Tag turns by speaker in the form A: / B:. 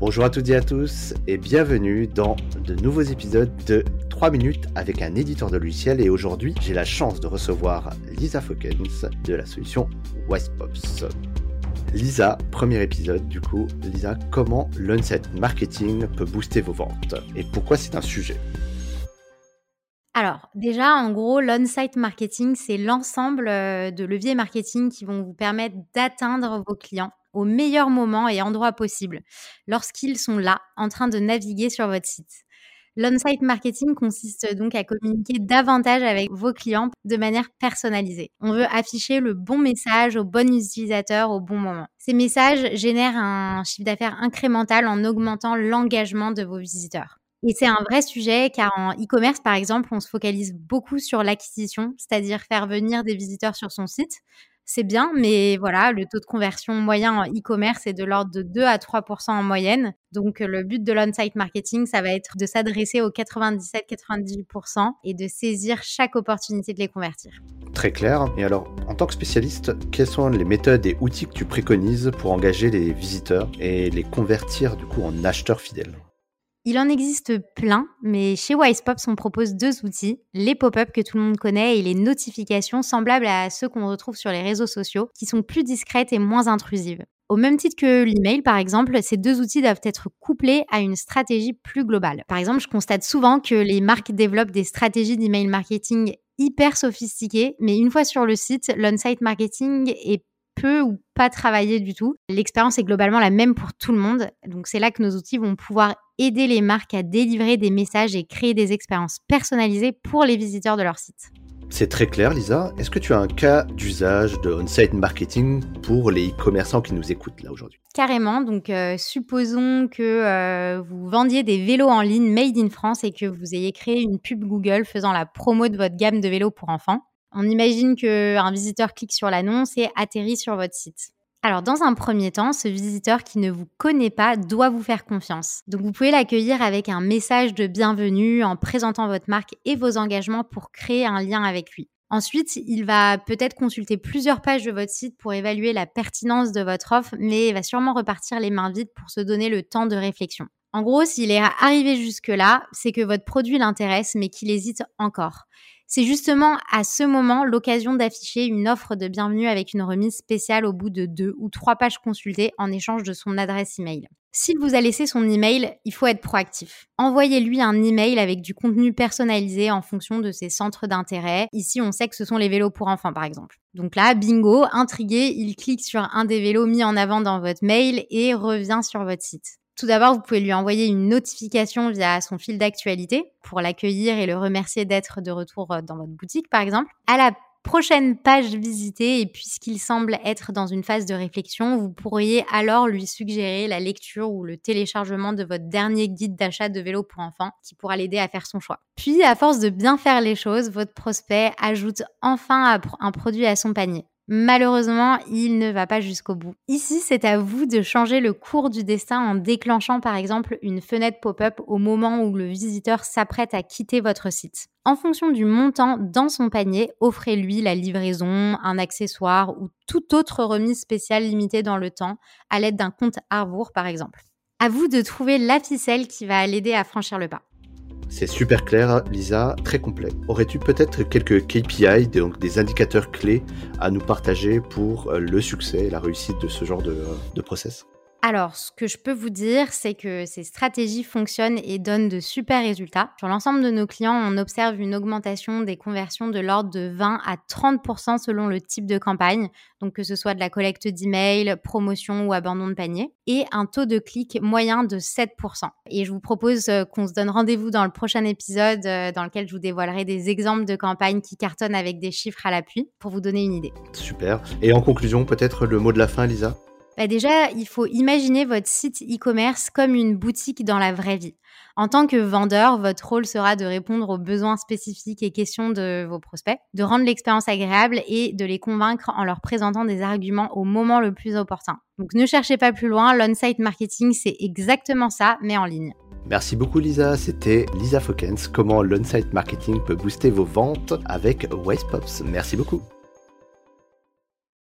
A: Bonjour à toutes et à tous et bienvenue dans de nouveaux épisodes de 3 minutes avec un éditeur de logiciel et aujourd'hui j'ai la chance de recevoir Lisa Fokens de la solution Wisepops. Lisa, premier épisode du coup, Lisa, comment l'onset marketing peut booster vos ventes et pourquoi c'est un sujet?
B: Alors, déjà, en gros, l'on-site marketing, c'est l'ensemble euh, de leviers marketing qui vont vous permettre d'atteindre vos clients au meilleur moment et endroit possible, lorsqu'ils sont là, en train de naviguer sur votre site. L'on-site marketing consiste donc à communiquer davantage avec vos clients de manière personnalisée. On veut afficher le bon message aux bons utilisateurs au bon moment. Ces messages génèrent un chiffre d'affaires incrémental en augmentant l'engagement de vos visiteurs. Et c'est un vrai sujet car en e-commerce, par exemple, on se focalise beaucoup sur l'acquisition, c'est-à-dire faire venir des visiteurs sur son site c'est bien, mais voilà, le taux de conversion moyen en e-commerce est de l'ordre de 2 à 3% en moyenne. Donc, le but de l'on-site marketing, ça va être de s'adresser aux 97-98% et de saisir chaque opportunité de les convertir.
A: Très clair. Et alors, en tant que spécialiste, quelles sont les méthodes et outils que tu préconises pour engager les visiteurs et les convertir du coup en acheteurs fidèles?
B: Il en existe plein, mais chez Wisepops, on propose deux outils, les pop-up que tout le monde connaît et les notifications semblables à ceux qu'on retrouve sur les réseaux sociaux, qui sont plus discrètes et moins intrusives. Au même titre que l'email, par exemple, ces deux outils doivent être couplés à une stratégie plus globale. Par exemple, je constate souvent que les marques développent des stratégies d'email marketing hyper sophistiquées, mais une fois sur le site, l'on-site marketing est peu ou pas travaillé du tout. L'expérience est globalement la même pour tout le monde. Donc c'est là que nos outils vont pouvoir aider les marques à délivrer des messages et créer des expériences personnalisées pour les visiteurs de leur site.
A: C'est très clair, Lisa. Est-ce que tu as un cas d'usage de on-site marketing pour les e-commerçants qui nous écoutent là aujourd'hui?
B: Carrément. Donc, euh, supposons que euh, vous vendiez des vélos en ligne made in France et que vous ayez créé une pub Google faisant la promo de votre gamme de vélos pour enfants. On imagine qu'un visiteur clique sur l'annonce et atterrit sur votre site. Alors, dans un premier temps, ce visiteur qui ne vous connaît pas doit vous faire confiance. Donc, vous pouvez l'accueillir avec un message de bienvenue en présentant votre marque et vos engagements pour créer un lien avec lui. Ensuite, il va peut-être consulter plusieurs pages de votre site pour évaluer la pertinence de votre offre, mais va sûrement repartir les mains vides pour se donner le temps de réflexion. En gros, s'il est arrivé jusque-là, c'est que votre produit l'intéresse, mais qu'il hésite encore. C'est justement à ce moment l'occasion d'afficher une offre de bienvenue avec une remise spéciale au bout de deux ou trois pages consultées en échange de son adresse email. S'il vous a laissé son email, il faut être proactif. Envoyez-lui un email avec du contenu personnalisé en fonction de ses centres d'intérêt. Ici, on sait que ce sont les vélos pour enfants, par exemple. Donc là, bingo, intrigué, il clique sur un des vélos mis en avant dans votre mail et revient sur votre site. Tout d'abord, vous pouvez lui envoyer une notification via son fil d'actualité pour l'accueillir et le remercier d'être de retour euh, dans votre boutique, par exemple. À la prochaine page visitée, et puisqu'il semble être dans une phase de réflexion, vous pourriez alors lui suggérer la lecture ou le téléchargement de votre dernier guide d'achat de vélo pour enfants qui pourra l'aider à faire son choix. Puis, à force de bien faire les choses, votre prospect ajoute enfin un produit à son panier. Malheureusement, il ne va pas jusqu'au bout. Ici, c'est à vous de changer le cours du destin en déclenchant par exemple une fenêtre pop-up au moment où le visiteur s'apprête à quitter votre site. En fonction du montant dans son panier, offrez-lui la livraison, un accessoire ou toute autre remise spéciale limitée dans le temps à l'aide d'un compte Arbour par exemple. À vous de trouver la ficelle qui va l'aider à franchir le pas.
A: C'est super clair, Lisa, très complet. Aurais-tu peut-être quelques KPI, donc des indicateurs clés à nous partager pour euh, le succès et la réussite de ce genre de, euh, de process?
B: Alors, ce que je peux vous dire, c'est que ces stratégies fonctionnent et donnent de super résultats. Sur l'ensemble de nos clients, on observe une augmentation des conversions de l'ordre de 20 à 30% selon le type de campagne, donc que ce soit de la collecte d'emails, promotion ou abandon de panier, et un taux de clic moyen de 7% Et je vous propose euh, qu'on se donne rendez-vous dans le prochain épisode euh, dans lequel je vous dévoilerai des exemples de campagnes qui cartonnent avec des chiffres à l'appui pour vous donner une idée.
A: Super. Et en conclusion, peut-être le mot de la fin, Lisa?
B: Bah, déjà, il faut imaginer votre site e-commerce comme une boutique dans la vraie vie. En tant que vendeur, votre rôle sera de répondre aux besoins spécifiques et questions de vos prospects, de rendre l'expérience agréable et de les convaincre en leur présentant des arguments au moment le plus opportun. Donc ne cherchez pas plus loin, l'on-site marketing, c'est exactement ça, mais en ligne.
A: Merci beaucoup Lisa, c'était Lisa Fokens, comment l'on-site marketing peut booster vos ventes avec Wisepops. Merci beaucoup.